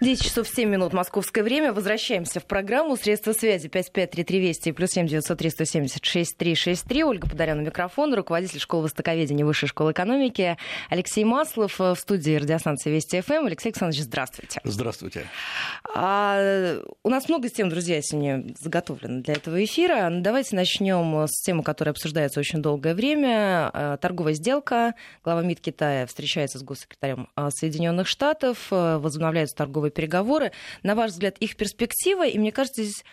10 часов 7 минут московское время. Возвращаемся в программу «Средства связи» 553320 и плюс 7 903 176 363. Ольга Подаряна, микрофон, руководитель школы востоковедения Высшей школы экономики Алексей Маслов в студии радиостанции Вести ФМ. Алексей Александрович, здравствуйте. Здравствуйте. А, у нас много тем, друзья, сегодня заготовлено для этого эфира. Давайте начнем с темы, которая обсуждается очень долгое время. А, торговая сделка. Глава МИД Китая встречается с госсекретарем а, Соединенных Штатов. Возобновляются торговые переговоры. На ваш взгляд, их перспектива, и мне кажется, здесь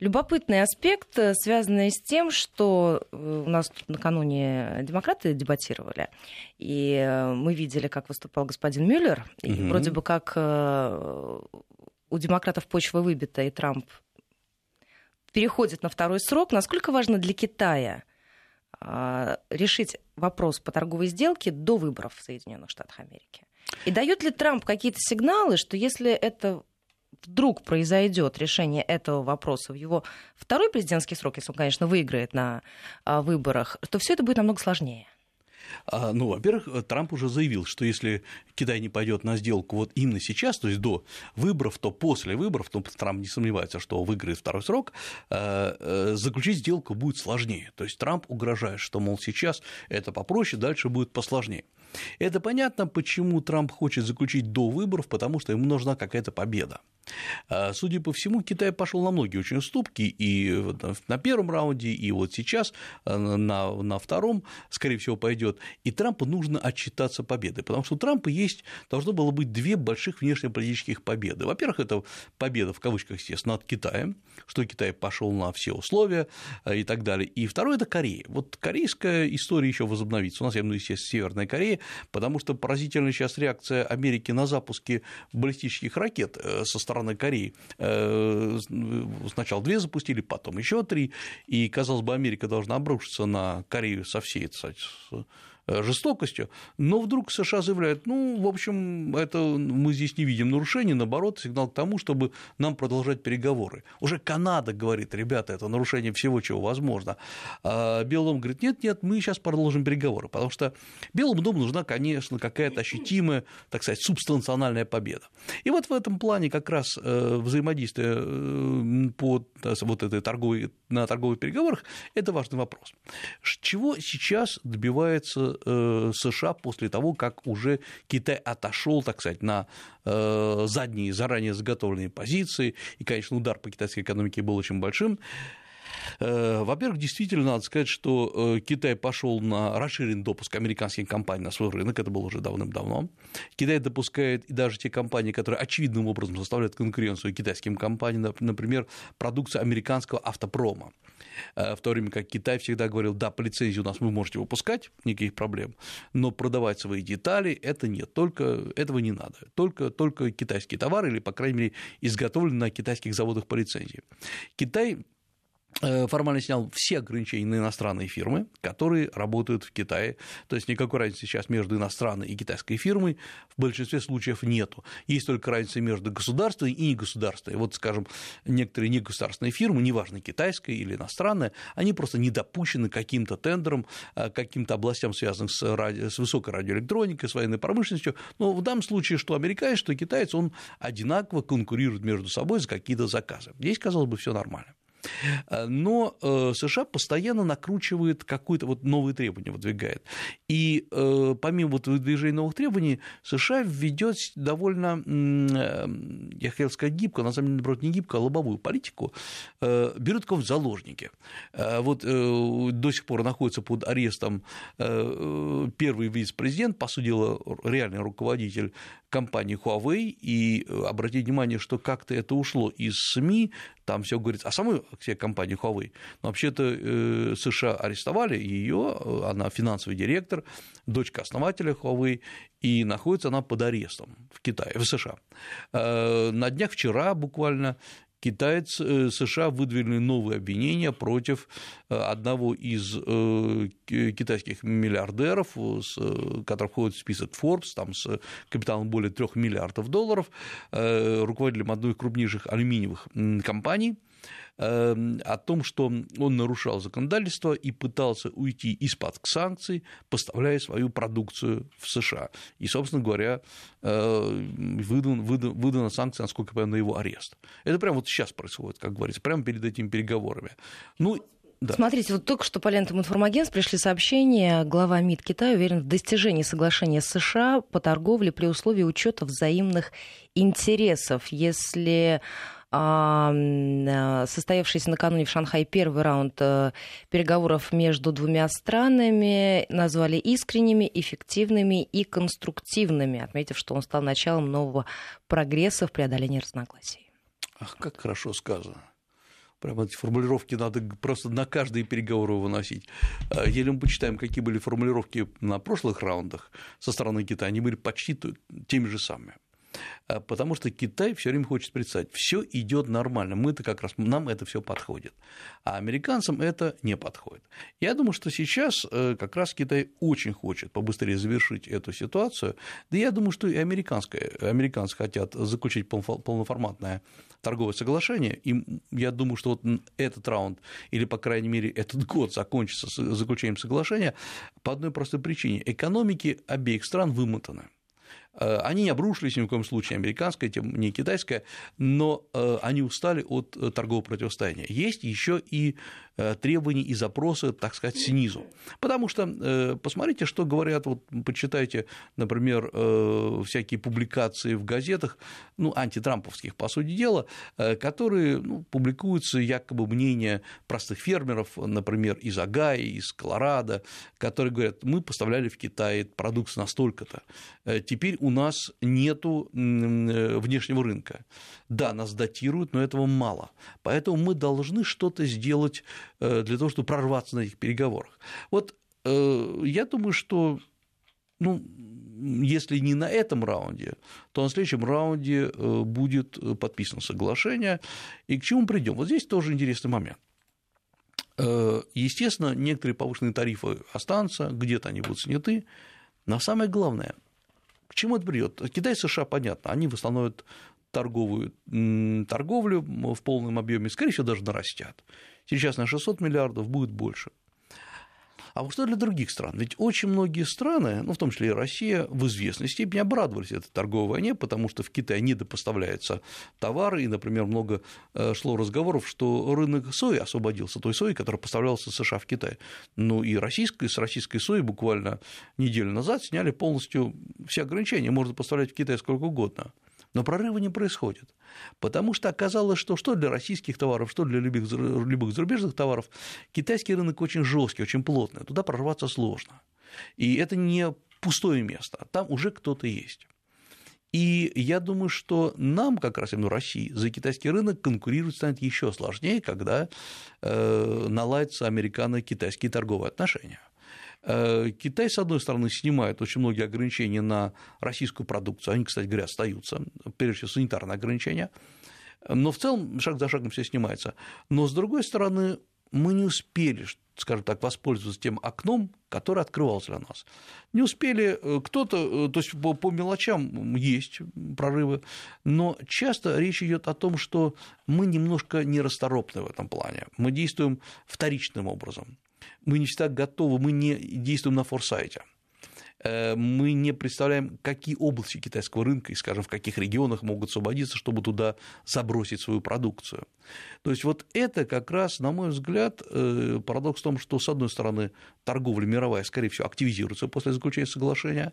любопытный аспект, э, связанный с тем, что э, у нас тут накануне демократы дебатировали, и э, мы видели, как выступал господин Мюллер, и угу. вроде бы как у демократов почва выбита, и Трамп переходит на второй срок. Насколько важно для Китая решить вопрос по торговой сделке до выборов в Соединенных Штатах Америки? И дает ли Трамп какие-то сигналы, что если это вдруг произойдет решение этого вопроса в его второй президентский срок, если он, конечно, выиграет на а, выборах, то все это будет намного сложнее? А, ну, во-первых, Трамп уже заявил, что если Китай не пойдет на сделку вот именно сейчас, то есть до выборов, то после выборов, то Трамп не сомневается, что выиграет второй срок, э, э, заключить сделку будет сложнее. То есть Трамп угрожает, что, мол, сейчас это попроще, дальше будет посложнее. Это понятно, почему Трамп хочет заключить до выборов, потому что ему нужна какая-то победа. А, судя по всему, Китай пошел на многие очень уступки и на первом раунде, и вот сейчас э, на, на втором, скорее всего, пойдет. И Трампу нужно отчитаться победой, потому что у Трампа есть, должно было быть две больших внешнеполитических победы. Во-первых, это победа, в кавычках, естественно, над Китаем, что Китай пошел на все условия э, и так далее. И второе – это Корея. Вот корейская история еще возобновится. У нас, я имею в виду, естественно, Северная Корея, потому что поразительная сейчас реакция Америки на запуски баллистических ракет э, со стороны Кореи. Э, сначала две запустили, потом еще три, и, казалось бы, Америка должна обрушиться на Корею со всей, кстати, Э, жестокостью, но вдруг США заявляют, ну, в общем, это мы здесь не видим нарушений, наоборот, сигнал к тому, чтобы нам продолжать переговоры. Уже Канада говорит, ребята, это нарушение всего, чего возможно. А Белый говорит, нет, нет, мы сейчас продолжим переговоры, потому что Белому дому нужна, конечно, какая-то ощутимая, так сказать, субстанциональная победа. И вот в этом плане как раз э, взаимодействие э, по вот этой торговой, на торговых переговорах – это важный вопрос. Чего сейчас добивается Э, США после того, как уже Китай отошел, так сказать, на э, задние, заранее заготовленные позиции, и, конечно, удар по китайской экономике был очень большим. Э, во-первых, действительно надо сказать, что Китай пошел на расширенный допуск американских компаний на свой рынок, это было уже давным-давно. Китай допускает и даже те компании, которые очевидным образом составляют конкуренцию китайским компаниям, например, продукция американского автопрома. Э, в то время как Китай всегда говорил, да, по лицензии у нас вы можете выпускать, никаких проблем, но продавать свои детали это нет, только этого не надо, только, только китайские товары или, по крайней мере, изготовленные на китайских заводах по лицензии. Китай Э, формально снял все ограничения на иностранные фирмы, которые работают в Китае. То есть никакой разницы сейчас между иностранной и китайской фирмой в большинстве случаев нету. Есть только разница между государственной и негосударственной. Вот, скажем, некоторые негосударственные фирмы, неважно, китайская или иностранная, они просто не допущены каким-то тендерам, э, каким-то областям, связанным с, ради... с высокой радиоэлектроникой, с военной промышленностью. Но в данном случае, что американец, что китаец, он одинаково конкурирует между собой за какие-то заказы. Здесь, казалось бы, все нормально. Э, но э, США постоянно накручивает какое-то вот новые требования, выдвигает. И э, помимо вот выдвижения новых требований, США введет довольно, я хотел сказать, гибко, на самом деле, наоборот, не гибко, а лобовую политику, берут кого в заложники. Вот до сих пор находится под арестом первый вице-президент, по сути дела, реальный руководитель компании Huawei, и обратите внимание, что как-то это ушло из СМИ, там все говорится, а самой компании Huawei, но вообще-то э, США арестовали ее, она финансовый директор, дочка основателя Huawei, и находится она под арестом в Китае, в США. Э, на днях вчера буквально китайцы, э, США выдвинули новые обвинения против э, одного из э, китайских миллиардеров, который входит в список Forbes, там с капиталом более 3 миллиардов долларов, руководителем одной из крупнейших алюминиевых компаний – о том, что он нарушал законодательство и пытался уйти из-под санкций, поставляя свою продукцию в США. И, собственно говоря, выдан, выдан, выдана санкция, насколько я понимаю, на его арест. Это прямо вот сейчас происходит, как говорится, прямо перед этими переговорами. Ну, да. Смотрите, вот только что по лентам информагентств пришли сообщения. Глава МИД Китая уверен в достижении соглашения США по торговле при условии учета взаимных интересов. Если состоявшийся накануне в Шанхае первый раунд э, переговоров между двумя странами назвали искренними, эффективными и конструктивными, отметив, что он стал началом нового прогресса в преодолении разногласий. Ах, как хорошо сказано. Прямо эти формулировки надо просто на каждые переговоры выносить. А, если мы почитаем, какие были формулировки на прошлых раундах со стороны Китая, они были почти теми же самыми. А, потому что Китай все время хочет представить, все идет нормально, мы это как раз, нам это все подходит, а американцам это не подходит. Я думаю, что сейчас э, как раз Китай очень хочет побыстрее завершить эту ситуацию, да я думаю, что и американское, американцы хотят заключить полноформатное торговое соглашение, и я думаю, что вот этот раунд, или, по крайней мере, этот год закончится с заключением соглашения по одной простой причине. Экономики обеих стран вымотаны. Э, они не обрушились ни в коем случае, американская, тем не китайская, но э, они устали от э, торгового противостояния. Есть еще и требования и запросы, так сказать, снизу. Потому что посмотрите, что говорят, вот почитайте, например, всякие публикации в газетах, ну, антитрамповских, по сути дела, которые ну, публикуются якобы мнения простых фермеров, например, из Агая, из Колорадо, которые говорят, мы поставляли в Китай продукцию настолько-то, теперь у нас нет э, внешнего рынка. Да, нас датируют, но этого мало. Поэтому мы должны что-то сделать э, для того, чтобы прорваться на этих переговорах. Вот э, я думаю, что ну, если не на этом раунде, то на следующем раунде будет подписано соглашение. И к чему придем? Вот здесь тоже интересный момент. Естественно, некоторые повышенные тарифы останутся, где-то они будут сняты, но самое главное, к чему это придет? Китай и США, понятно, они восстановят торговую торговлю в полном объеме, скорее всего, даже нарастят. Сейчас на 600 миллиардов будет больше. А что для других стран? Ведь очень многие страны, ну, в том числе и Россия, в известной степени обрадовались этой торговой войне, потому что в Китай недопоставляются товары, и, например, много э, шло разговоров, что рынок сои освободился, той сои, которая поставлялась из США в Китай. Ну, и российской, с российской сои буквально неделю назад сняли полностью все ограничения, можно поставлять в Китай сколько угодно. Но прорыва не происходит, потому что оказалось, что что для российских товаров, что для любых, любых зарубежных товаров, китайский рынок очень жесткий, очень плотный, туда прорваться сложно. И это не пустое место, там уже кто-то есть. И я думаю, что нам, как раз именно России, за китайский рынок конкурировать станет еще сложнее, когда э, наладятся американо-китайские торговые отношения. Э, Китай, с одной стороны, снимает очень многие ограничения на российскую продукцию, они, кстати говоря, остаются, прежде всего санитарные ограничения, но в целом шаг за шагом все снимается. Но, с другой стороны, мы не успели, скажем так, воспользоваться тем окном, которое открывалось для нас. Не успели э, кто-то, э, то есть по, по мелочам есть прорывы, но часто речь идет о том, что мы немножко нерасторопны в этом плане, мы действуем вторичным образом мы не всегда готовы, мы не действуем на форсайте э, мы не представляем, какие области китайского рынка и, скажем, в каких регионах могут освободиться, чтобы туда забросить свою продукцию. То есть вот это как раз, на мой взгляд, э, парадокс в том, что, с одной стороны, торговля мировая, скорее всего, активизируется после заключения соглашения,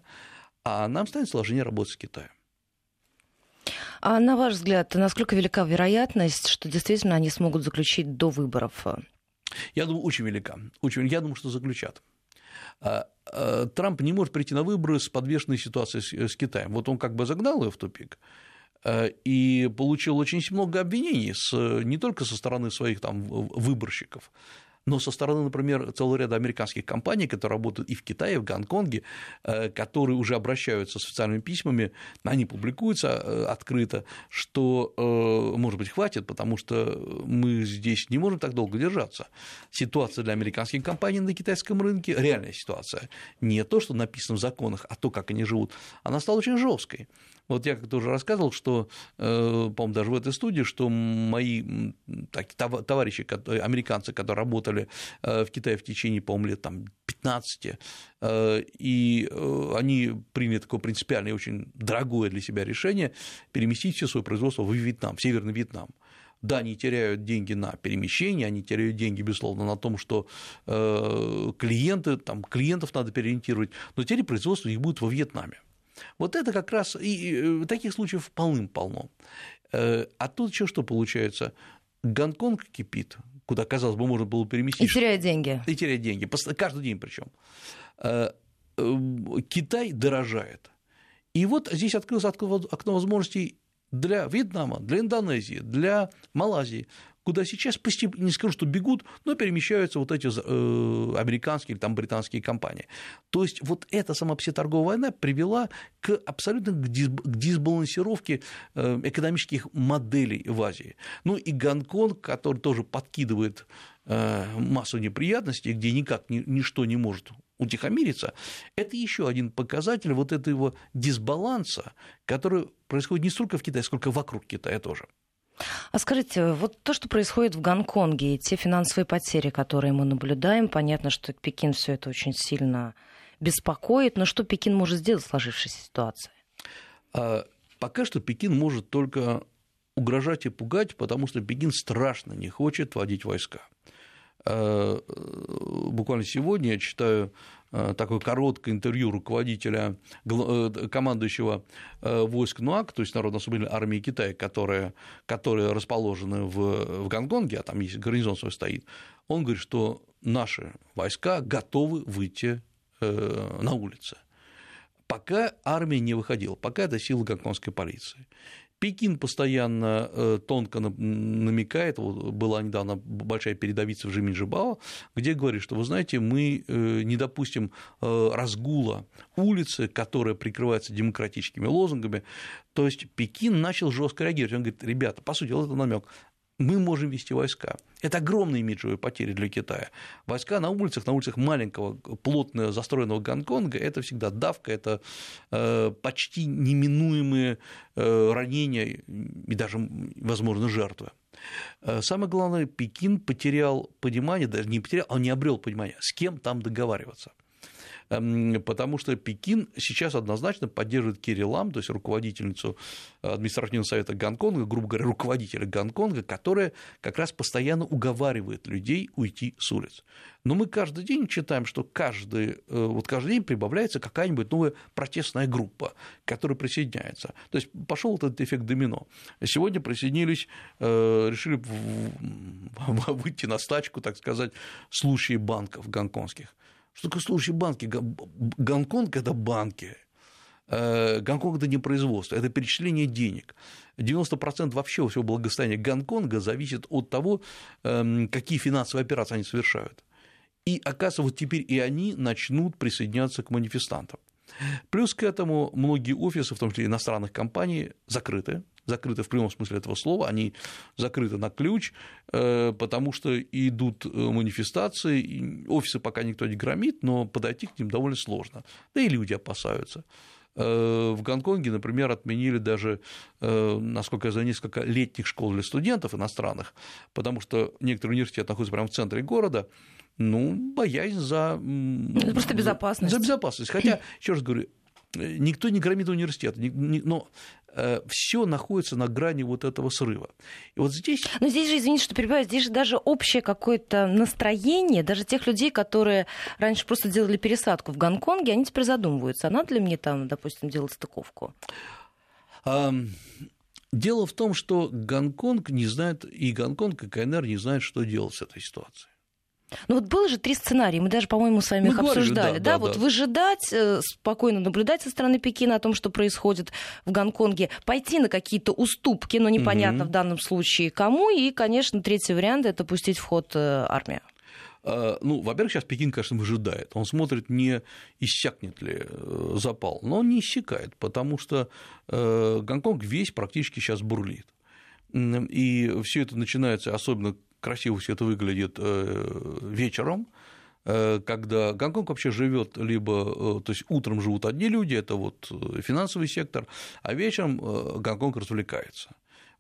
а нам станет сложнее работать с Китаем. А на ваш взгляд, насколько велика вероятность, что действительно они смогут заключить до выборов я думаю, очень велика. Очень, я думаю, что заключат. А, а, Трамп не может прийти на выборы с подвешенной ситуацией с Китаем. Вот он как бы загнал ее в тупик а, и получил очень много обвинений с, не только со стороны своих там выборщиков, но со стороны, например, целого ряда американских компаний, которые работают и в Китае, и в Гонконге, э, которые уже обращаются с официальными письмами, они публикуются э, открыто, что, э, может быть, хватит, потому что мы здесь не можем так долго держаться. Ситуация для американских компаний на китайском рынке, реальная ситуация, не то, что написано в законах, а то, как они живут, она стала очень жесткой. Вот я как-то уже рассказывал, что, э, по-моему, даже в этой студии, что мои так, товарищи, американцы, которые работали э, в Китае в течение, по-моему, лет там, 15, э, и они приняли такое принципиальное и очень дорогое для себя решение переместить все свое производство в Вьетнам, в Северный Вьетнам. Да, они теряют деньги на перемещение, они теряют деньги, безусловно, на том, что клиенты, там, клиентов надо переориентировать, но теперь производство их будет во Вьетнаме. Вот это как раз и э, таких случаев полным-полно. Э, а тут еще что получается? Гонконг кипит, куда, казалось бы, можно было переместить. И теряет деньги. И теряет деньги, каждый день причем. Э, Китай дорожает. И вот здесь открылось окно возможностей для Вьетнама, для Индонезии, для Малайзии, куда сейчас постепенно, не скажу, что бегут, но перемещаются вот эти э, американские или там британские компании. То есть вот эта сама торговая война привела к абсолютно к дисбалансировке э, экономических моделей в Азии. Ну и Гонконг, который тоже подкидывает э, массу неприятностей, где никак ничто не может утихомириться, это еще один показатель вот этого дисбаланса, который происходит не столько в Китае, сколько вокруг Китая тоже. А скажите, вот то, что происходит в Гонконге, и те финансовые потери, которые мы наблюдаем, понятно, что Пекин все это очень сильно беспокоит, но что Пекин может сделать в сложившейся ситуации? А, пока что Пекин может только угрожать и пугать, потому что Пекин страшно не хочет вводить войска. А, буквально сегодня я читаю Э, такое короткое интервью руководителя, э, командующего э, войск НУАК, то есть Народно-освободительной армии Китая, которые, которые расположены в, в Гонконге, а там есть гарнизон свой стоит, он говорит, что наши войска готовы выйти на улицы. Пока армия не выходила, пока это силы гонконгской полиции. Пекин постоянно э, тонко намекает, вот была недавно большая передовица в Жиминжибао, где говорит, что, вы знаете, мы э, не допустим э, разгула улицы, которая прикрывается демократическими лозунгами. То есть Пекин начал жестко реагировать. Он говорит, ребята, по сути, вот это намек мы можем вести войска. Это огромные имиджевые потери для Китая. Войска на улицах, на улицах маленького, плотно застроенного Гонконга, это всегда давка, это э, почти неминуемые э, ранения и даже, возможно, жертвы. Э, самое главное, Пекин потерял понимание, даже не потерял, а не обрел понимание, с кем там договариваться – потому что Пекин сейчас однозначно поддерживает Керри Лам, то есть руководительницу административного совета Гонконга, грубо говоря, руководителя Гонконга, которая как раз постоянно уговаривает людей уйти с улиц. Но мы каждый день читаем, что каждый, э, вот каждый день прибавляется какая-нибудь новая протестная группа, которая присоединяется. То есть пошел этот эффект домино. Сегодня присоединились, э, решили выйти на стачку, так сказать, случаи банков гонконгских. Что такое служащие банки? Гонконг – это банки. Э, Гонконг – это не производство, это перечисление денег. 90% вообще всего благосостояния Гонконга зависит от того, эм, какие финансовые операции они совершают. И, оказывается, вот теперь и они начнут присоединяться к манифестантам. Плюс к этому многие офисы, в том числе иностранных компаний, закрыты, закрыты в прямом смысле этого слова, они закрыты на ключ, э, потому что идут э, манифестации, офисы пока никто не громит, но подойти к ним довольно сложно, да и люди опасаются. Э, в Гонконге, например, отменили даже, насколько я знаю, несколько летних школ для студентов иностранных, потому что некоторые университеты находятся прямо в центре города, ну, боязнь за... Это просто безопасность. За безопасность. Хотя, еще раз говорю, никто не громит университет, но э, все находится на грани вот этого срыва. И вот здесь... Но здесь же, извините, что перебиваю, здесь же даже общее какое-то настроение, даже тех людей, которые раньше просто делали пересадку в Гонконге, они теперь задумываются, а надо ли мне там, допустим, делать стыковку? Дело в том, что Гонконг не знает, и Гонконг, и КНР не знают, что делать с этой ситуацией. Ну вот было же три сценария, мы даже, по-моему, с вами мы их говорили, обсуждали. Да, да, да, вот да. выжидать, э, спокойно наблюдать со стороны Пекина о том, что происходит в Гонконге, пойти на какие-то уступки, но непонятно угу. в данном случае кому, и, конечно, третий вариант – это пустить в ход э, армию. Ну, во-первых, сейчас Пекин, конечно, выжидает. Он смотрит, не иссякнет ли запал. Но он не иссякает, потому что Гонконг весь практически сейчас бурлит. И все это начинается, особенно красиво все это выглядит вечером, Э, когда Гонконг вообще живет либо, э, то есть утром живут одни люди, это вот э, финансовый сектор, а вечером Гонконг развлекается.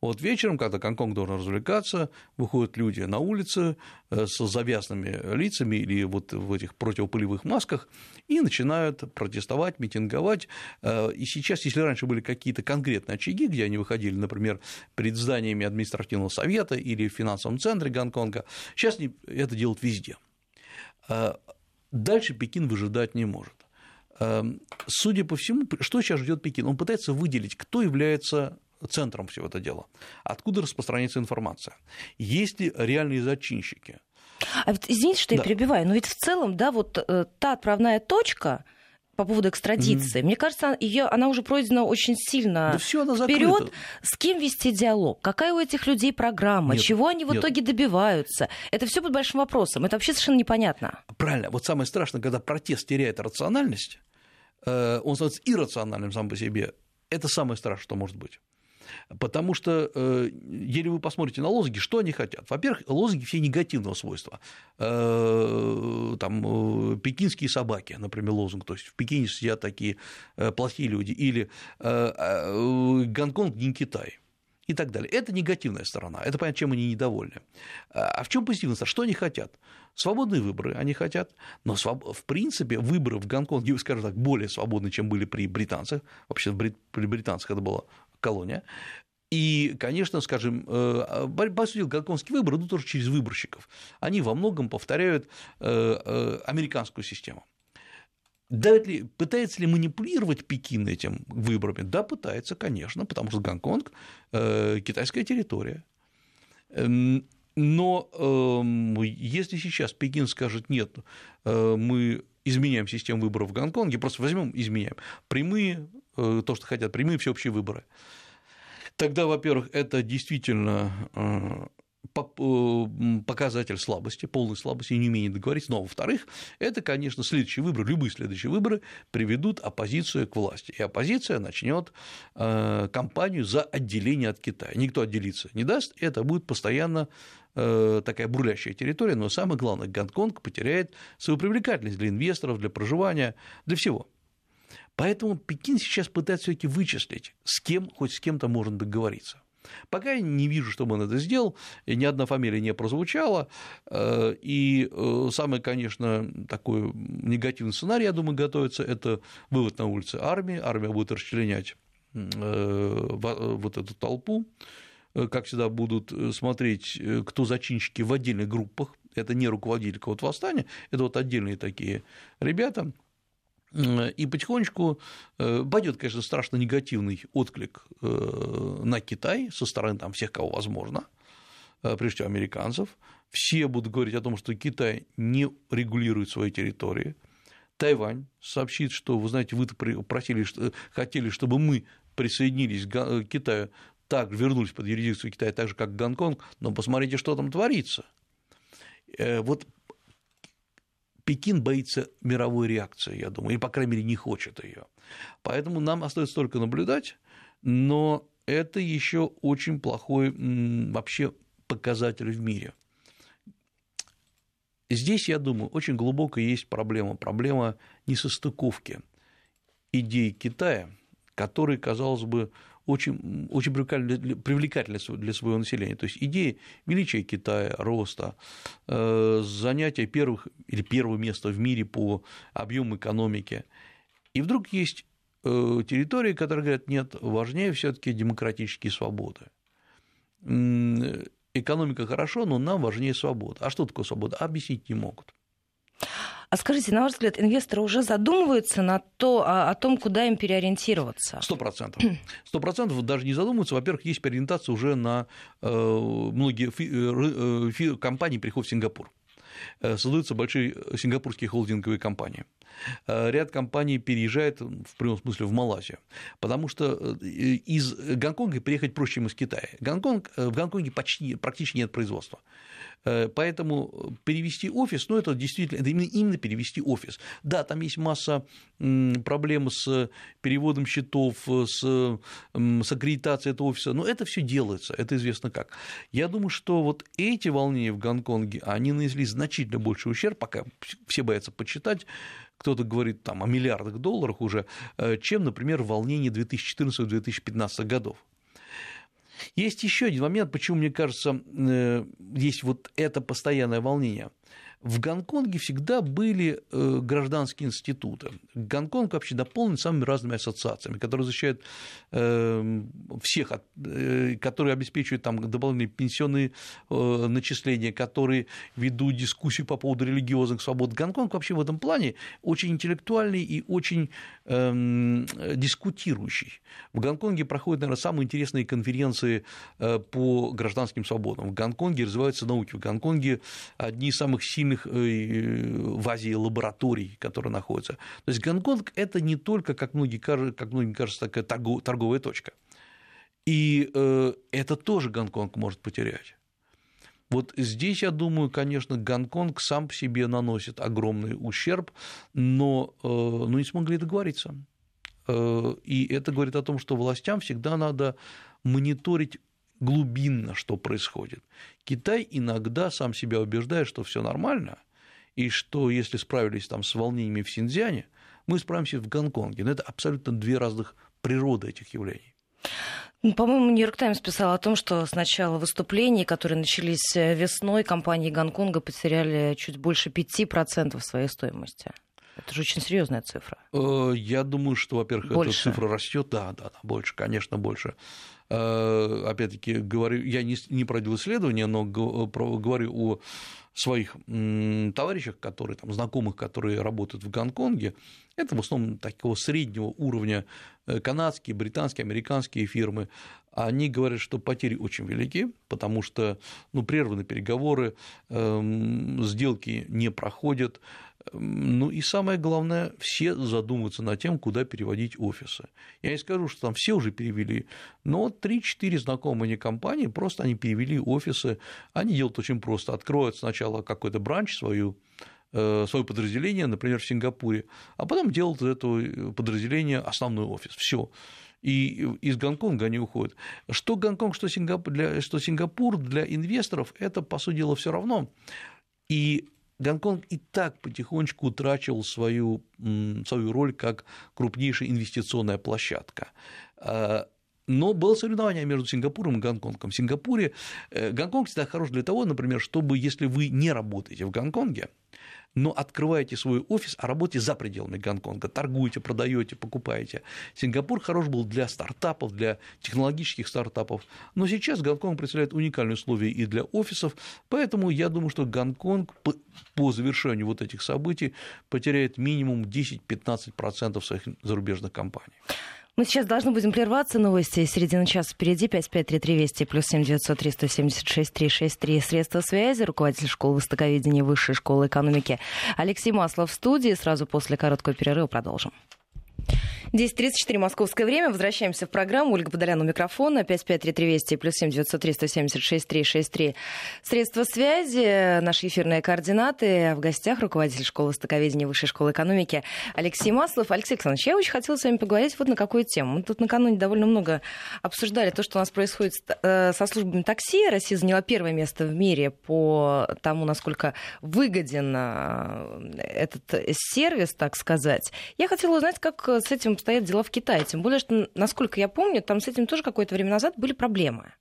Вот вечером, когда Гонконг должен развлекаться, выходят люди на улицы с завязанными лицами или вот в этих противопылевых масках и начинают протестовать, митинговать. И сейчас, если раньше были какие-то конкретные очаги, где они выходили, например, перед зданиями административного совета или в финансовом центре Гонконга, сейчас это делают везде. А дальше Пекин выжидать не может. Эм, судя по всему, что сейчас ждет Пекин? Он пытается выделить, кто является центром всего этого дела, откуда распространяется информация, есть ли реальные зачинщики. А ведь, извините, что да. я перебиваю, но ведь в целом, да, вот э, та отправная точка, по поводу экстрадиции. Mm-hmm. Мне кажется, ее, она уже пройдена очень сильно да вперед. С кем вести диалог? Какая у этих людей программа? Нет, Чего они в нет. итоге добиваются? Это все под большим вопросом. Это вообще совершенно непонятно. Правильно. Вот самое страшное, когда протест теряет рациональность, э, он становится иррациональным сам по себе. Это самое страшное, что может быть. Потому что, э, если вы посмотрите на лозунги, что они хотят? Во-первых, лозунги все негативного свойства. Э, там, э, пекинские собаки, например, лозунг, то есть в Пекине сидят такие плохие люди, или Гонконг не Китай и так далее. Это негативная сторона, это понятно, чем они недовольны. А в чем позитивная сторона? Что они хотят? Свободные выборы они хотят, но в принципе выборы в Гонконге, скажем так, более свободны, чем были при британцах. Вообще при британцах это было колония. И, конечно, скажем, э, по сути, гонконгские выборы идут тоже через выборщиков. Они во многом повторяют э, э, американскую систему. Ли, пытается ли манипулировать Пекин этим выборами? Да, пытается, конечно, потому что Гонконг – китайская территория. Эм, но эм, если сейчас Пекин скажет нет, мы изменяем систему выборов в Гонконге, просто возьмем, изменяем прямые, то, что хотят, прямые всеобщие выборы. Тогда, во-первых, это действительно э, э, показатель слабости, полной слабости и неумения договориться. Но, во-вторых, это, конечно, следующие выборы, любые следующие выборы приведут оппозицию к власти. И оппозиция начнет кампанию за отделение от Китая. Никто отделиться не даст, это будет постоянно Э, такая бурлящая территория, но самое главное, Гонконг потеряет свою привлекательность для инвесторов, для проживания, для всего. Поэтому Пекин сейчас пытается все-таки вычислить, с кем, хоть с кем-то можно договориться. Пока я не вижу, чтобы он это сделал, и ни одна фамилия не прозвучала. Э, и э, самый, конечно, такой негативный сценарий, я думаю, готовится, это вывод на улицы армии. Армия будет расчленять вот эту толпу, Э, как всегда, будут э, смотреть, э, кто зачинщики в отдельных группах. Это не руководитель какого-то восстания, это вот отдельные такие ребята. И потихонечку пойдет, конечно, страшно негативный отклик на Китай со стороны там, всех, кого возможно, прежде всего американцев. Все будут говорить о том, что Китай не регулирует свои территории. Тайвань сообщит, что, вы знаете, вы просили, хотели, чтобы мы присоединились к Китаю, так вернулись под юрисдикцию Китая, так же, как Гонконг, но посмотрите, что там творится. Э, вот Пекин боится мировой реакции, я думаю, и, по крайней мере, не хочет ее. Поэтому нам остается только наблюдать, но это еще очень плохой вообще показатель в мире. Здесь, я думаю, очень глубокая есть проблема. Проблема несостыковки идей Китая, который, казалось бы, очень, очень привлекательны для своего населения. То есть идеи величия Китая, роста, э, занятия первых или первого места в мире по объему экономики. И вдруг есть э, территории, которые говорят, нет, важнее все таки демократические свободы. Экономика хорошо, но нам важнее свобода. А что такое свобода? Объяснить не могут. А скажите, на ваш взгляд, инвесторы уже задумываются на то, о, о том, куда им переориентироваться? Сто процентов. Сто процентов даже не задумываются. Во-первых, есть переориентация уже на э, многие э, фи, компании приходят в Сингапур э, создаются большие сингапурские холдинговые компании. Э, ряд компаний переезжает в прямом смысле в Малайзию, потому что из Гонконга переехать проще, чем из Китая. Гонконг, в Гонконге почти, практически нет производства. Поэтому перевести офис, ну, это действительно, это именно, именно перевести офис. Да, там есть масса проблем с переводом счетов, с, с аккредитацией этого офиса, но это все делается, это известно как. Я думаю, что вот эти волнения в Гонконге, они нанесли значительно больше ущерб, пока все боятся почитать, кто-то говорит там о миллиардах долларов уже, э, чем, например, волнение 2014-2015 годов. Есть еще один момент, почему, мне кажется, э, есть вот это постоянное волнение – в Гонконге всегда были э, гражданские институты. Гонконг вообще дополнен самыми разными ассоциациями, которые защищают эм, всех, э, которые обеспечивают там дополнительные пенсионные э, начисления, которые ведут дискуссию по поводу религиозных свобод. Гонконг вообще в этом плане очень интеллектуальный и очень эм, дискутирующий. В Гонконге проходят, наверное, самые интересные конференции по гражданским свободам. В Гонконге развиваются науки, в Гонконге одни из самых сильных крупных э, в Азии лабораторий, которые находятся. То есть Гонконг – это не только, как многие, как многим кажется, такая торговая точка. И э, это тоже Гонконг может потерять. Вот здесь, я думаю, конечно, Гонконг сам по себе наносит огромный ущерб, но э, ну, не смогли договориться. И это говорит о том, что властям всегда надо мониторить глубинно, что происходит. Китай иногда сам себя убеждает, что все нормально, и что если справились там с волнениями в Синьцзяне, мы справимся в Гонконге. Но это абсолютно две разных природы этих явлений. Ну, по-моему, Нью-Йорк Таймс писал о том, что с начала выступлений, которые начались весной, компании Гонконга потеряли чуть больше 5% своей стоимости. Это же очень серьезная цифра. Э, я думаю, что, во-первых, эта цифра растет, да, да, да, больше, конечно, больше. Э, опять-таки, говорю, я не, не проводил исследования, но говорю о своих товарищах, которые там, знакомых, которые работают в Гонконге, это в основном такого среднего уровня э, канадские, британские, американские фирмы, они говорят, что потери очень велики, потому что ну, прерваны переговоры, эм, сделки не проходят, ну и самое главное, все задумываются над тем, куда переводить офисы. Я не скажу, что там все уже перевели, но 3-4 знакомые мне компании, просто они перевели офисы, они делают очень просто, откроют сначала какой-то бранч свою, э, свое подразделение, например, в Сингапуре, а потом делают из этого подразделения основной офис. Все. И из Гонконга они уходят. Что Гонконг, что Сингапур для, что Сингапур для инвесторов, это, по сути дела, все равно. И Гонконг и так потихонечку утрачивал свою, свою роль как крупнейшая инвестиционная площадка. Но было соревнование между Сингапуром и Гонконгом. В Сингапуре э, Гонконг всегда хорош для того, например, чтобы если вы не работаете в Гонконге, но открываете свой офис, а работаете за пределами Гонконга, торгуете, продаете, покупаете. Сингапур хорош был для стартапов, для технологических стартапов, но сейчас Гонконг представляет уникальные условия и для офисов, поэтому я думаю, что Гонконг по завершению вот этих событий потеряет минимум 10-15% своих зарубежных компаний. Мы сейчас должны будем прерваться. Новости середины часа впереди. 5533 Вести плюс 7903 176 363. Средства связи. Руководитель школы востоковедения Высшей школы экономики Алексей Маслов в студии. Сразу после короткого перерыва продолжим. 10.34 московское время. Возвращаемся в программу. Ольга Подолян у микрофона. 553320 плюс 7 903 176 363. Средства связи, наши эфирные координаты. В гостях руководитель школы востоковедения Высшей школы экономики Алексей Маслов. Алексей Александрович, я очень хотела с вами поговорить вот на какую тему. Мы тут накануне довольно много обсуждали то, что у нас происходит э, со службами такси. Россия заняла первое место в мире по тому, насколько выгоден э, этот сервис, так сказать. Я хотела узнать, как с этим обстоят дела в Китае. Тем более, что, насколько я помню, там с этим тоже какое-то время назад были проблемы.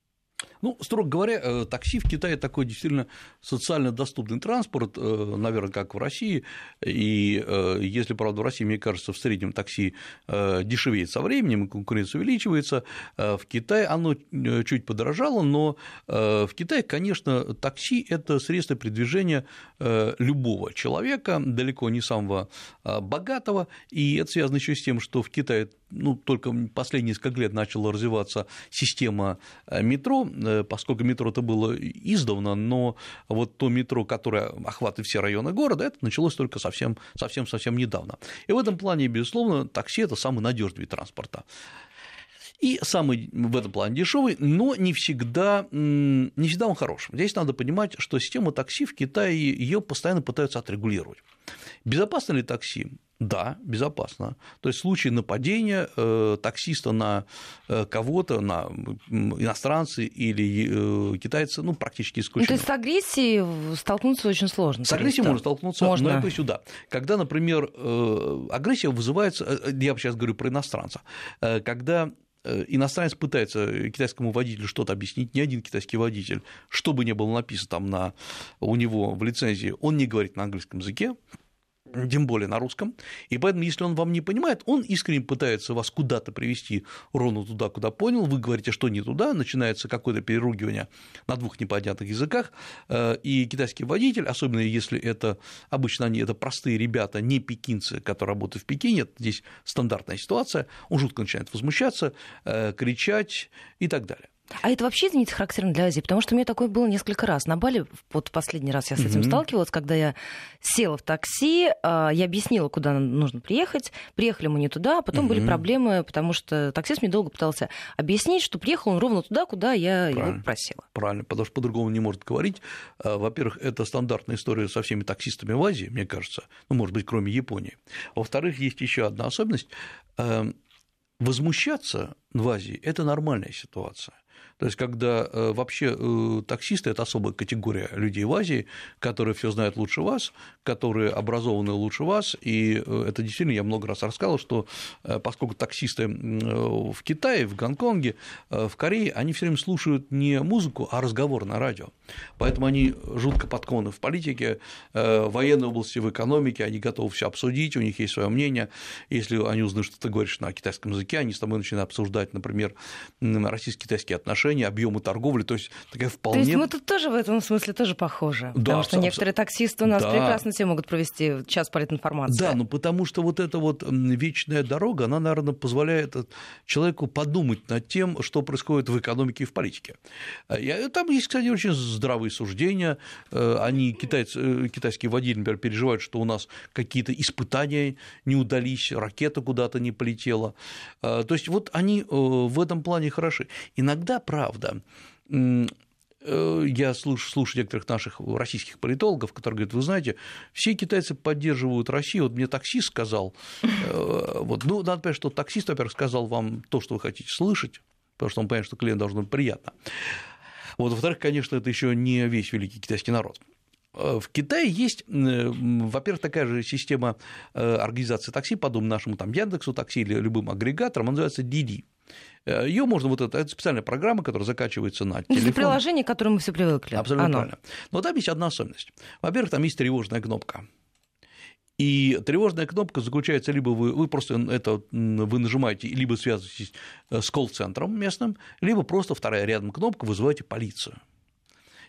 Ну, строго говоря, э, такси в Китае такой действительно социально доступный транспорт, э, наверное, как в России. И э, если, правда, в России, мне кажется, в среднем такси дешевеет со временем, и конкуренция увеличивается, в Китае оно чуть подорожало, но в Китае, конечно, такси – это средство передвижения любого человека, далеко не самого богатого, и это связано еще с тем, что в Китае ну, только последние несколько лет начала развиваться система метро, поскольку метро это было издавна, но вот то метро, которое охватывает все районы города, это началось только совсем, совсем, совсем недавно. И в этом плане, безусловно, такси – это самый надежный вид транспорта. И самый в этом плане дешевый, но не всегда, не всегда он хорош. Здесь надо понимать, что система такси в Китае ее постоянно пытаются отрегулировать. Безопасно ли такси? Да, безопасно. То есть в случае нападения э, таксиста на э, кого-то, на иностранца или э, китайца, ну, практически исключено. Ну, то есть с агрессией столкнуться очень сложно. С агрессией можно столкнуться, можно. но это сюда. Когда, например, агрессия вызывается, я сейчас говорю про иностранца, когда иностранец пытается китайскому водителю что-то объяснить, ни один китайский водитель, что бы ни было написано там на, у него в лицензии, он не говорит на английском языке, тем более на русском. И поэтому, если он вам не понимает, он искренне пытается вас куда-то привести ровно туда, куда понял. Вы говорите, что не туда, начинается какое-то переругивание на двух непонятных языках. Э, и китайский водитель, особенно если это обычно они это простые ребята, не пекинцы, которые работают в Пекине, это здесь стандартная ситуация, он жутко начинает возмущаться, э, кричать и так далее. А это вообще, извините, характерно для Азии, потому что у меня такое было несколько раз. На Бали, вот последний раз я с этим mm-hmm. сталкивалась, когда я села в такси, а, я объяснила, куда нужно приехать, приехали мы не туда, а потом mm-hmm. были проблемы, потому что таксист мне долго пытался объяснить, что приехал он ровно туда, куда я Правильно. его просила. Правильно, потому что по-другому не может говорить. А, во-первых, это стандартная история со всеми таксистами в Азии, мне кажется, ну, может быть, кроме Японии. Во-вторых, есть еще одна особенность. Эм, возмущаться в Азии – это нормальная ситуация. То есть, когда э, вообще э, таксисты – это особая категория людей в Азии, которые все знают лучше вас, которые образованы лучше вас, и э, это действительно, я много раз рассказывал, что поскольку таксисты в Китае, в Гонконге, в Корее, они все время слушают не музыку, а разговор на радио. Поэтому они жутко подкованы в политике, в военной области, в экономике, они готовы все обсудить, у них есть свое мнение. Если они узнают, что ты говоришь на китайском языке, они с тобой начинают обсуждать, например, российско-китайские отношения, отношения, объемы торговли, то есть такая вполне... То есть мы тут тоже в этом смысле тоже похожи, да, потому что некоторые таксисты у нас да. прекрасно себе могут провести час политинформации. Да, ну потому что вот эта вот вечная дорога, она, наверное, позволяет человеку подумать над тем, что происходит в экономике и в политике. А там есть, кстати, очень здравые суждения, э, они, китайцы, э, китайские водители, например, переживают, что у нас какие-то испытания не удались, ракета куда-то не полетела. То есть вот они э, в этом плане хороши. Иногда, правда. Э, я слушаю, слушаю некоторых наших российских политологов, которые говорят, вы знаете, все китайцы поддерживают Россию. Вот мне таксист сказал, э, вот, ну, надо понять, что таксист, во-первых, сказал вам то, что вы хотите слышать, потому что он понимает, что клиент должен быть приятно. Вот, во-вторых, конечно, это еще не весь великий китайский народ. Э, в Китае есть, во-первых, такая же система организации такси, подобно нашему там Яндексу такси или любым агрегаторам, она называется Didi. Э, Ее можно вот это, это специальная программа, которая закачивается на телефон. Это приложение, к которому мы все привыкли. Абсолютно Оно. правильно. Но там есть одна особенность. Во-первых, там есть тревожная кнопка. И тревожная кнопка заключается либо вы, вы просто это вы нажимаете, либо связываетесь э, с колл-центром местным, либо просто вторая рядом кнопка вызываете полицию.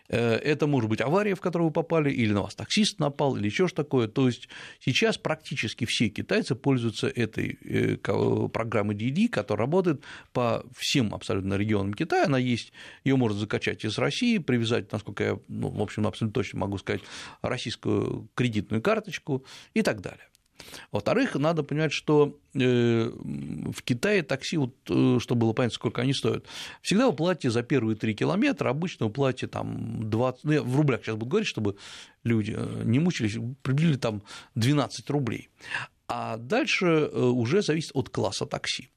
Э, это может быть авария, в которую вы попали, или на вас таксист напал, или еще что такое. То есть сейчас практически все китайцы пользуются этой э, программой DD, которая работает по всем абсолютно регионам Китая. Она есть, ее можно закачать из России, привязать, насколько я, ну, в общем, абсолютно точно могу сказать, российскую кредитную карточку и так далее. Во-вторых, надо понимать, что э, в Китае такси, вот, э, чтобы было понятно, сколько они стоят, всегда вы платите за первые 3 километра, обычно вы платите там 20, ну, я в рублях сейчас буду говорить, чтобы люди э, не мучились, приблизительно там 12 рублей. А дальше уже зависит от класса такси.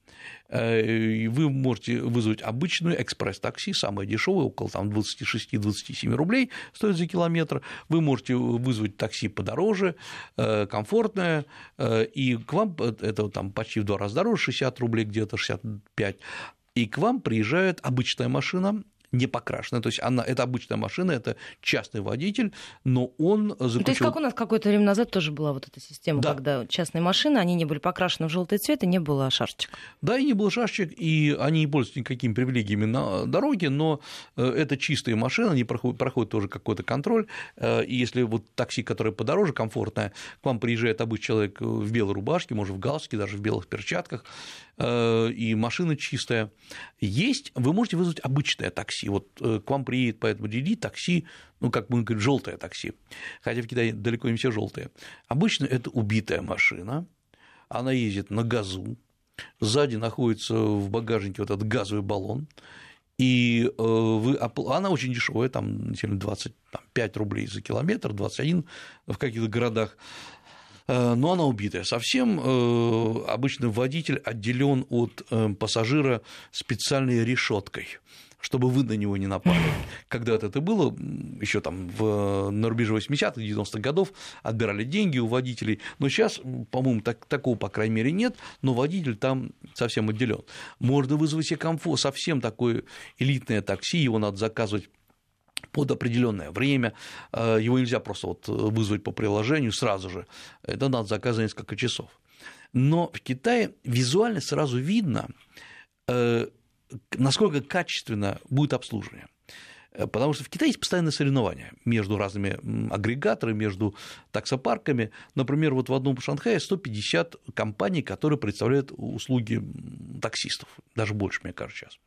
Э, вы можете вызвать обычную экспресс-такси, самое дешевое, около там, 26-27 рублей стоит за километр. Вы можете вызвать такси подороже, э, комфортное, э, и к вам это там почти в два раза дороже, 60 рублей где-то, 65 и к вам приезжает обычная машина, не покрашенная. То есть она, это обычная машина, это частный водитель, но он заключил... То есть как у нас какое-то время назад тоже была вот эта система, да. когда частные машины, они не были покрашены в желтый цвет и не было шашечек. Да, и не было шашечек, и они не пользуются никакими привилегиями на дороге, но э, это чистые машины, они проходят, проходят тоже какой-то контроль, э, и если вот такси, которое подороже, комфортное, к вам приезжает обычный человек в белой рубашке, может, в галстуке, даже в белых перчатках, Э, и машина чистая. Есть, вы можете вызвать обычное такси. Вот э, к вам приедет по этому DD такси, ну, как мы говорим, желтое такси. Хотя в Китае далеко не все желтые. Обычно это убитая машина, она ездит на газу, сзади находится в багажнике вот этот газовый баллон, и вы, она очень дешевая, там 25 рублей за километр, 21 в каких-то городах. Э, но она убитая совсем. Э, обычно водитель отделен от э, пассажира специальной решеткой чтобы вы на него не напали. Когда-то это было, еще там в, на рубеже 80-х, 90-х годов отбирали деньги у водителей, но сейчас, по-моему, так, такого, по крайней мере, нет, но водитель там совсем отделен. Можно вызвать себе комфорт, совсем такое элитное такси, его надо заказывать под определенное время. Э, его нельзя просто вот вызвать по приложению сразу же. Это надо заказывать несколько часов. Но в Китае визуально сразу видно, э, насколько качественно будет обслуживание. Э, потому что в Китае есть постоянное соревнование между разными агрегаторами, между таксопарками. Например, вот в одном Шанхае 150 компаний, которые представляют услуги таксистов, даже больше, мне кажется, сейчас.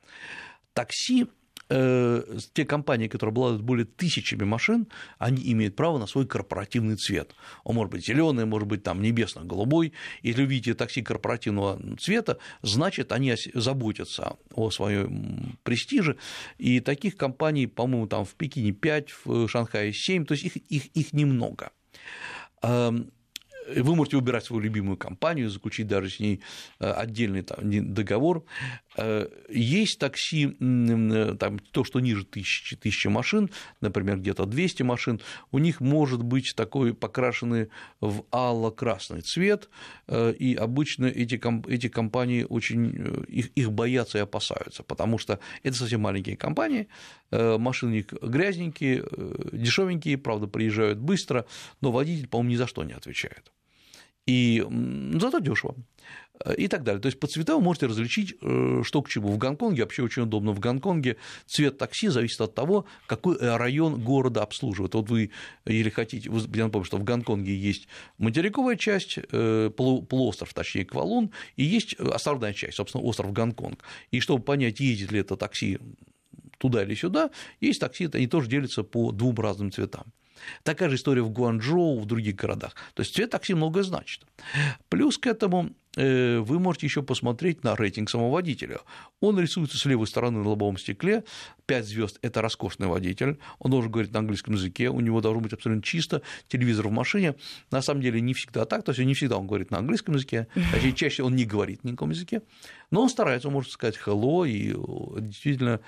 Такси Э, те компании, которые обладают более тысячами машин, они имеют право на свой корпоративный цвет. Он может быть зеленый, может быть там небесно-голубой. Если вы видите такси корпоративного цвета, значит, они заботятся о своем престиже. И таких компаний, по-моему, там в Пекине 5, в Шанхае 7, то есть их, их, их немного. Вы можете выбирать свою любимую компанию, заключить даже с ней э, отдельный там, договор. Э, есть такси, э, там, то, что ниже тысячи, тысячи машин, например, где-то 200 машин, у них может быть такой покрашенный в алло-красный цвет, и обычно эти, эти компании очень их, их боятся и опасаются, потому что это совсем маленькие компании, машины грязненькие, дешевенькие, правда, приезжают быстро, но водитель, по-моему, ни за что не отвечает и зато дешево и так далее. То есть по цветам вы можете различить, э, что к чему. В Гонконге вообще очень удобно. В Гонконге цвет такси зависит от того, какой район города обслуживает. Вот вы, или хотите, я напомню, что в Гонконге есть материковая часть, э, полуостров, точнее, Квалун, и есть островная часть, собственно, остров Гонконг. И чтобы понять, едет ли это такси туда или сюда, есть такси, они тоже делятся по двум разным цветам. Такая же история в Гуанчжоу, в других городах. То есть цвет такси многое значит. Плюс к этому э, вы можете еще посмотреть на рейтинг самого водителя. Он рисуется с левой стороны на лобовом стекле. 5 звезд – это роскошный водитель. Он должен говорить на английском языке, у него должно быть абсолютно чисто, телевизор в машине. На самом деле не всегда так, то есть не всегда он говорит на английском языке, а чаще он не говорит на каком языке. Но он старается, он может сказать hello, и действительно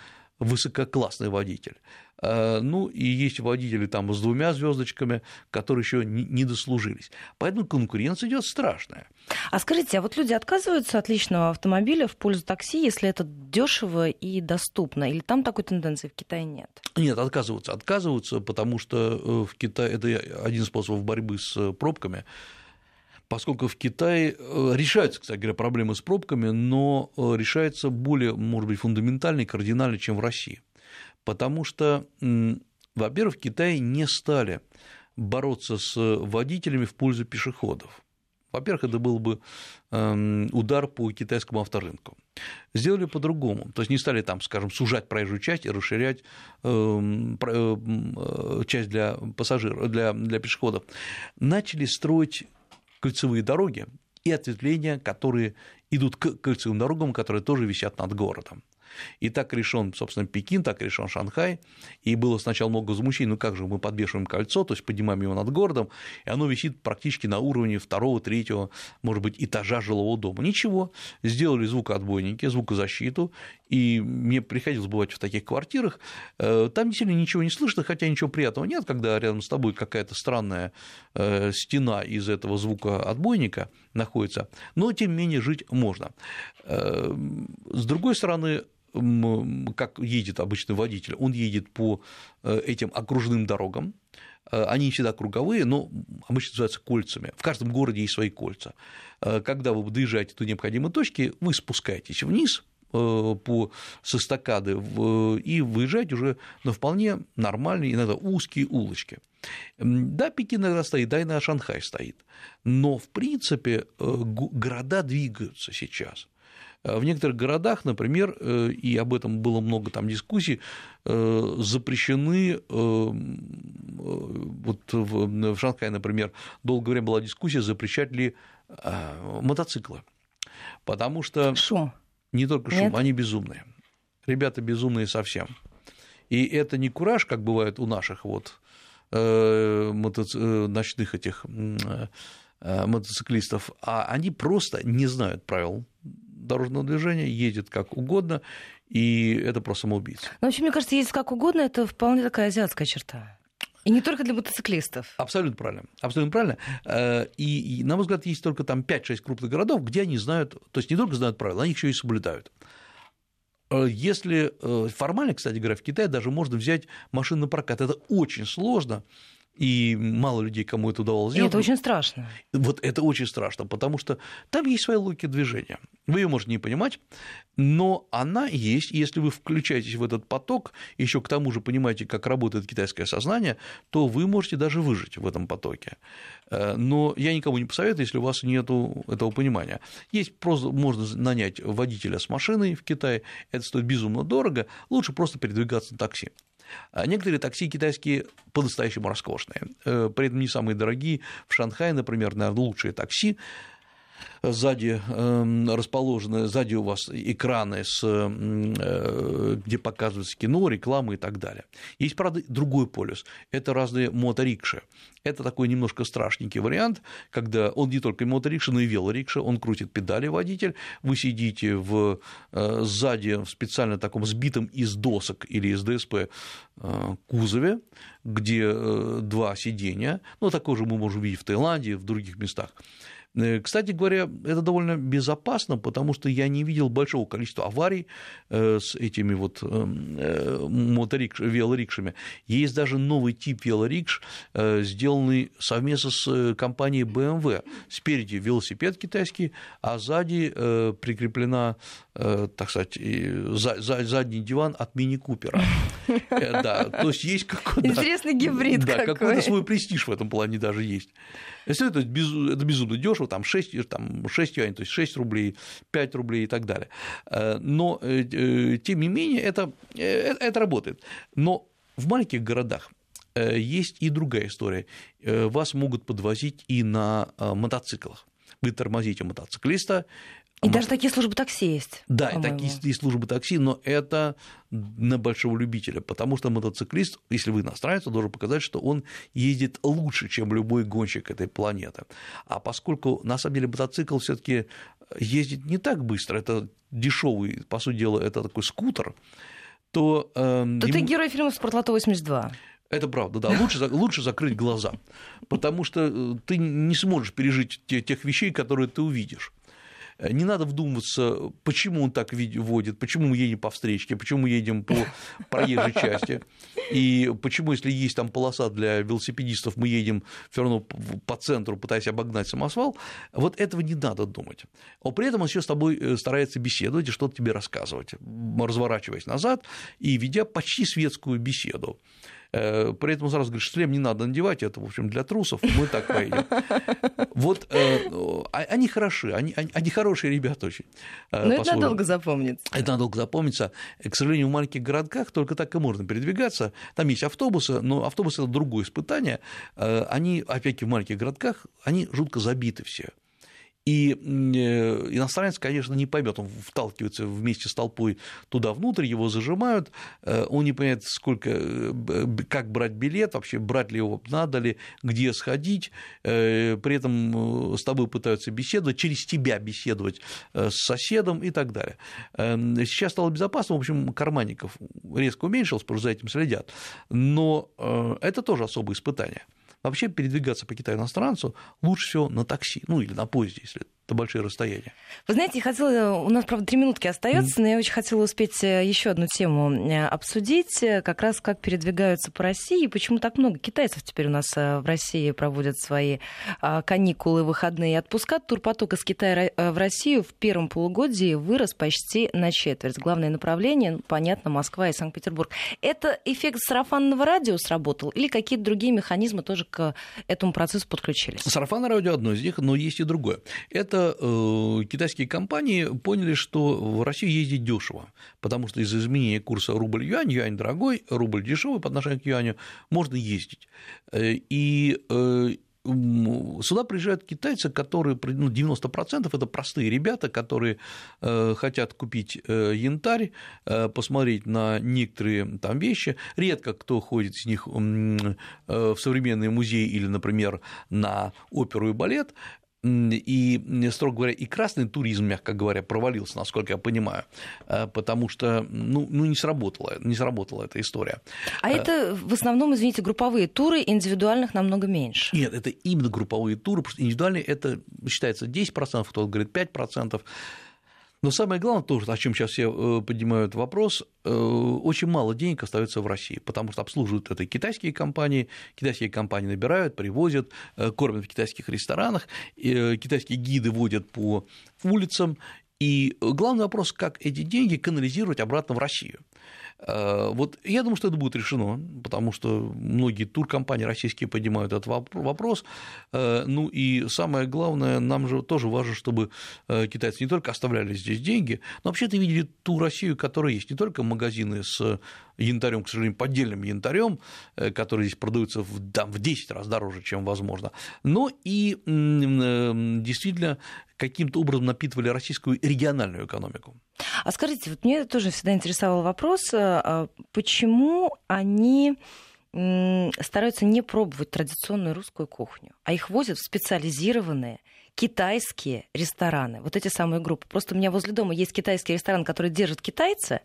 высококлассный водитель. Э, ну, и есть водители там с двумя звездочками, которые еще не дослужились. Поэтому конкуренция идет страшная. А скажите, а вот люди отказываются от личного автомобиля в пользу такси, если это дешево и доступно? Или там такой тенденции в Китае нет? Нет, отказываются. Отказываются, потому что э, в Китае это один способ борьбы с пробками поскольку в Китае э, решаются, кстати говоря, проблемы с пробками, но решается более, может быть, фундаментально и кардинально, чем в России потому что, во-первых, в Китае не стали бороться с водителями в пользу пешеходов. Во-первых, это был бы эм, удар по китайскому авторынку. Сделали по-другому. То есть не стали там, скажем, сужать проезжую часть и расширять эм, э, часть для пассажиров, для, для пешеходов. Начали строить кольцевые дороги и ответвления, которые идут к кольцевым дорогам, которые тоже висят над городом. И так решен, собственно, Пекин, так решен Шанхай. И было сначала много возмущений, ну как же мы подвешиваем кольцо, то есть поднимаем его над городом, и оно висит практически на уровне второго, третьего, может быть, этажа жилого дома. Ничего, сделали звукоотбойники, звукозащиту, и мне приходилось бывать в таких квартирах, э, там действительно ничего не слышно, хотя ничего приятного нет, когда рядом с тобой какая-то странная э, стена из этого звукоотбойника находится, но тем не менее жить можно. Э, с другой стороны, как едет обычный водитель, он едет по э, этим окружным дорогам, э, они всегда круговые, но обычно называются кольцами. В каждом городе есть свои кольца. Когда вы доезжаете до необходимой точки, вы спускаетесь вниз по со эстакады и выезжаете уже на вполне нормальные, иногда узкие улочки. Да, Пекин иногда стоит, да, и на Шанхай стоит. Но, в принципе, города двигаются сейчас. Э, в некоторых городах, например, э, и об этом было много там дискуссий, э, запрещены, вот в Шанхае, например, долгое время была дискуссия, запрещать ли мотоциклы. Потому что... Шум. Не только шум, Нет? они безумные. Ребята безумные совсем. И это не кураж, как бывает у наших вот мотоци... Ночных этих мотоциклистов, а они просто не знают правил дорожного движения, ездят как угодно, и это просто самоубийца. Ну, вообще, мне кажется, ездить как угодно – это вполне такая азиатская черта. И не только для мотоциклистов. Абсолютно правильно. Абсолютно правильно. Э, и, и, на мой взгляд, есть только там 5-6 крупных городов, где они знают, то есть не только знают правила, они еще и соблюдают. Э, если э, формально, кстати говоря, в Китае даже можно взять машину на прокат, это очень сложно, и мало людей, кому это удавалось сделать. И это очень страшно. Вот это очень страшно, потому что там есть своя логика движения. Вы ее можете не понимать, но она есть. Если вы включаетесь в этот поток, еще к тому же понимаете, как работает китайское сознание, то вы можете даже выжить в этом потоке. Э, но я никому не посоветую, если у вас нет этого понимания. Есть просто можно нанять водителя с машиной в Китае, это стоит безумно дорого, лучше просто передвигаться на такси. А некоторые такси китайские по-настоящему роскошные, э, при этом не самые дорогие. В Шанхае, например, наверное, лучшие такси сзади эм, расположены, сзади у вас экраны, с, э, где показывается кино, реклама и так далее. Есть, правда, другой полюс – это разные моторикши. Это такой немножко страшненький вариант, когда он не только моторикша, но и велорикша, он крутит педали водитель, вы сидите в, э, сзади в специально таком сбитом из досок или из ДСП э, кузове, где два сидения, ну, такое же мы можем увидеть в Таиланде, в других местах, кстати говоря, это довольно безопасно, потому что я не видел большого количества аварий э, с этими вот эм, э, моторикш, велорикшами. Есть даже новый тип велорикш, сделанный совместно с компанией BMW. Спереди велосипед китайский, а сзади прикреплена, так сказать, задний диван от мини-купера. Да, то есть есть какой-то... Интересный гибрид да, какой-то свой престиж в этом плане даже есть. Это безумно дешево, там 6, там 6 юаней, то есть 6 рублей, 5 рублей и так далее. Э, но, э, э, тем не менее, это, это работает. Но в маленьких городах есть и другая история. Вас могут подвозить и на мотоциклах. Вы тормозите мотоциклиста, и даже такие службы такси есть. Да, и такие есть службы такси, но это на большого любителя, потому что мотоциклист, если вы иностранец, должен показать, что он ездит лучше, чем любой гонщик этой планеты. А поскольку на самом деле мотоцикл все-таки ездит не так быстро, это дешевый, по сути дела, это такой скутер, то... Э, то ему... ты герой фильма «Спортлото 82». Это правда, да. Лучше, лучше закрыть глаза, потому что э, ты не сможешь пережить тех вещей, которые ты увидишь. Э, не надо вдумываться, почему он так водит, почему мы едем по встречке, почему мы едем по проезжей части, и почему, если есть там полоса для велосипедистов, мы едем все равно по центру, пытаясь обогнать самосвал, вот этого не надо думать. Но при этом он еще с тобой э, старается беседовать и что-то тебе рассказывать, разворачиваясь назад и ведя почти светскую беседу. Э, при этом сразу говорит, шлем не надо надевать, это, в общем, для трусов, мы так поедем. Вот э, а, они хороши, они, они хорошие ребята очень. Э, Но это надолго запомнится. Это надолго запомнится. К сожалению, в маленьких городках только так и можно передвигаться. Там есть автобусы, но автобусы – это другое испытание. Они, опять-таки, в маленьких городках, они жутко забиты все. И э, иностранец, конечно, не поймет, он вталкивается вместе с толпой туда внутрь, его зажимают, э, он не понимает, сколько, э, как брать билет, вообще брать ли его, надо ли, где сходить, при этом с тобой пытаются беседовать, через тебя беседовать с соседом и так далее. Сейчас стало безопасно, в общем, карманников резко уменьшилось, потому что за этим следят, но это тоже особое испытание. Вообще передвигаться по Китаю иностранцу лучше всего на такси, ну или на поезде, если это большие расстояния. Вы знаете, я хотела, у нас, правда, три минутки остается, mm но я очень хотела успеть э, еще одну тему э, обсудить, э, как раз как передвигаются по России, и почему так много китайцев теперь у нас в России проводят свои а, каникулы, выходные отпуска. Турпоток из Китая в Россию в первом полугодии вырос почти на четверть. Главное направление, понятно, Москва и Санкт-Петербург. Это эффект сарафанного радио сработал или какие-то другие механизмы тоже к этому процессу подключились? Сарафанное радио одно из них, но есть и другое. Это это э, китайские компании поняли, что в Россию ездить дешево, потому что из-за изменения курса рубль-юань, юань дорогой, рубль дешевый по отношению к юаню, можно ездить. Э, и э, сюда приезжают китайцы, которые, ну, 90% это простые ребята, которые э, хотят купить э, янтарь, э, посмотреть на некоторые там вещи. Редко кто ходит из них в современный музей или, например, на оперу и балет и, строго говоря, и красный туризм, мягко говоря, провалился, насколько я понимаю, э, потому что ну, ну не, сработала, не сработала эта история. А э, это в основном, извините, групповые туры, индивидуальных намного меньше? Нет, это именно групповые туры, потому что индивидуальные это считается 10%, кто-то говорит 5%. Но самое главное тоже, о чем сейчас все э, поднимают вопрос, э, очень мало денег остается в России, потому что обслуживают это китайские компании, китайские компании набирают, привозят, э, кормят в китайских ресторанах, китайские гиды водят по улицам, и главный вопрос, как эти деньги канализировать обратно в Россию. Э, вот я думаю, что это будет решено, потому что многие туркомпании российские поднимают этот вопрос. Э, ну и самое главное, нам же тоже важно, чтобы э, китайцы не только оставляли здесь деньги, но вообще-то видели ту Россию, которая есть, не только магазины с янтарем, к сожалению, поддельным янтарем, который здесь продается в, там, в 10 раз дороже, чем возможно, но и действительно каким-то образом напитывали российскую региональную экономику. А скажите, вот мне тоже всегда интересовал вопрос, а почему они стараются не пробовать традиционную русскую кухню, а их возят в специализированные китайские рестораны, вот эти самые группы. Просто у меня возле дома есть китайский ресторан, который держит китайцы,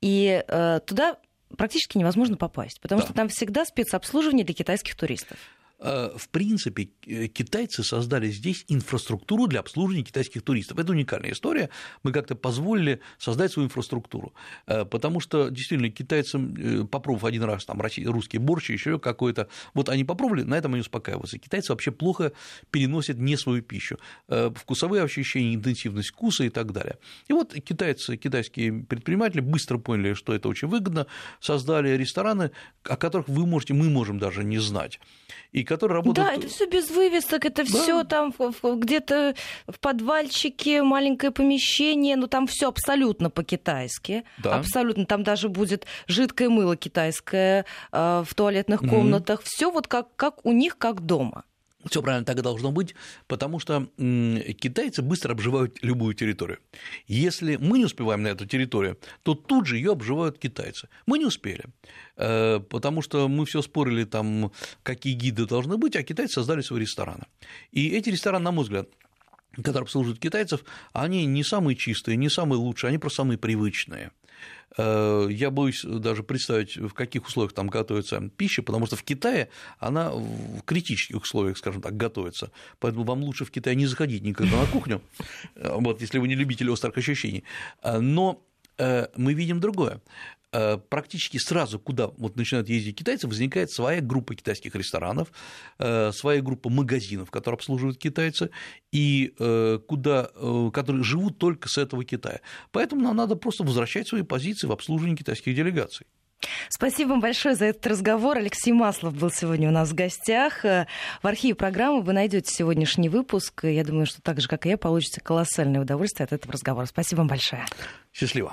и э, туда практически невозможно попасть, потому да. что там всегда спецобслуживание для китайских туристов. Э, в принципе, э, китайцы создали здесь инфраструктуру для обслуживания китайских туристов. Это уникальная история. Мы как-то позволили создать свою инфраструктуру. Э, потому что действительно китайцам, попробовав один раз там русский борщ, еще какой-то, вот они попробовали, на этом они успокаиваются. Китайцы вообще плохо переносят не свою пищу. Вкусовые ощущения, интенсивность вкуса и так далее. И вот китайцы, китайские предприниматели быстро поняли, что это очень выгодно, создали рестораны, о которых вы можете, мы можем даже не знать. И которые работают... Да, это все без вывесок, это да. все там где-то в подвальчике, маленькое помещение, но ну, там все абсолютно по-китайски. Да. Абсолютно. Там даже будет жидкое мыло китайское э, в туалетных комнатах. Mm-hmm. Все вот как, как у них, как дома. Все правильно так и должно быть, потому что китайцы быстро обживают любую территорию. Если мы не успеваем на эту территорию, то тут же ее обживают китайцы. Мы не успели, э, потому что мы все спорили, там, какие гиды должны быть, а китайцы создали свои рестораны. И эти рестораны, на мой взгляд, которые обслуживают китайцев, они не самые чистые, не самые лучшие, они просто самые привычные. Э, я боюсь даже представить, в каких условиях там готовится пища, потому что в Китае она в критических условиях, скажем так, готовится. Поэтому вам лучше в Китае не заходить никогда на кухню, э, вот, если вы не любитель острых ощущений. Э, но мы видим другое. Э, практически сразу, куда вот начинают ездить китайцы, возникает своя группа китайских ресторанов, э, своя группа магазинов, которые обслуживают китайцы, и э, куда, которые живут только с этого Китая. Поэтому нам надо просто возвращать свои позиции в обслуживании китайских делегаций. Спасибо вам большое за этот разговор. Алексей Маслов был сегодня у нас в гостях. В архиве программы вы найдете сегодняшний выпуск. Я думаю, что так же, как и я, получите колоссальное удовольствие от этого разговора. Спасибо вам большое. Счастливо.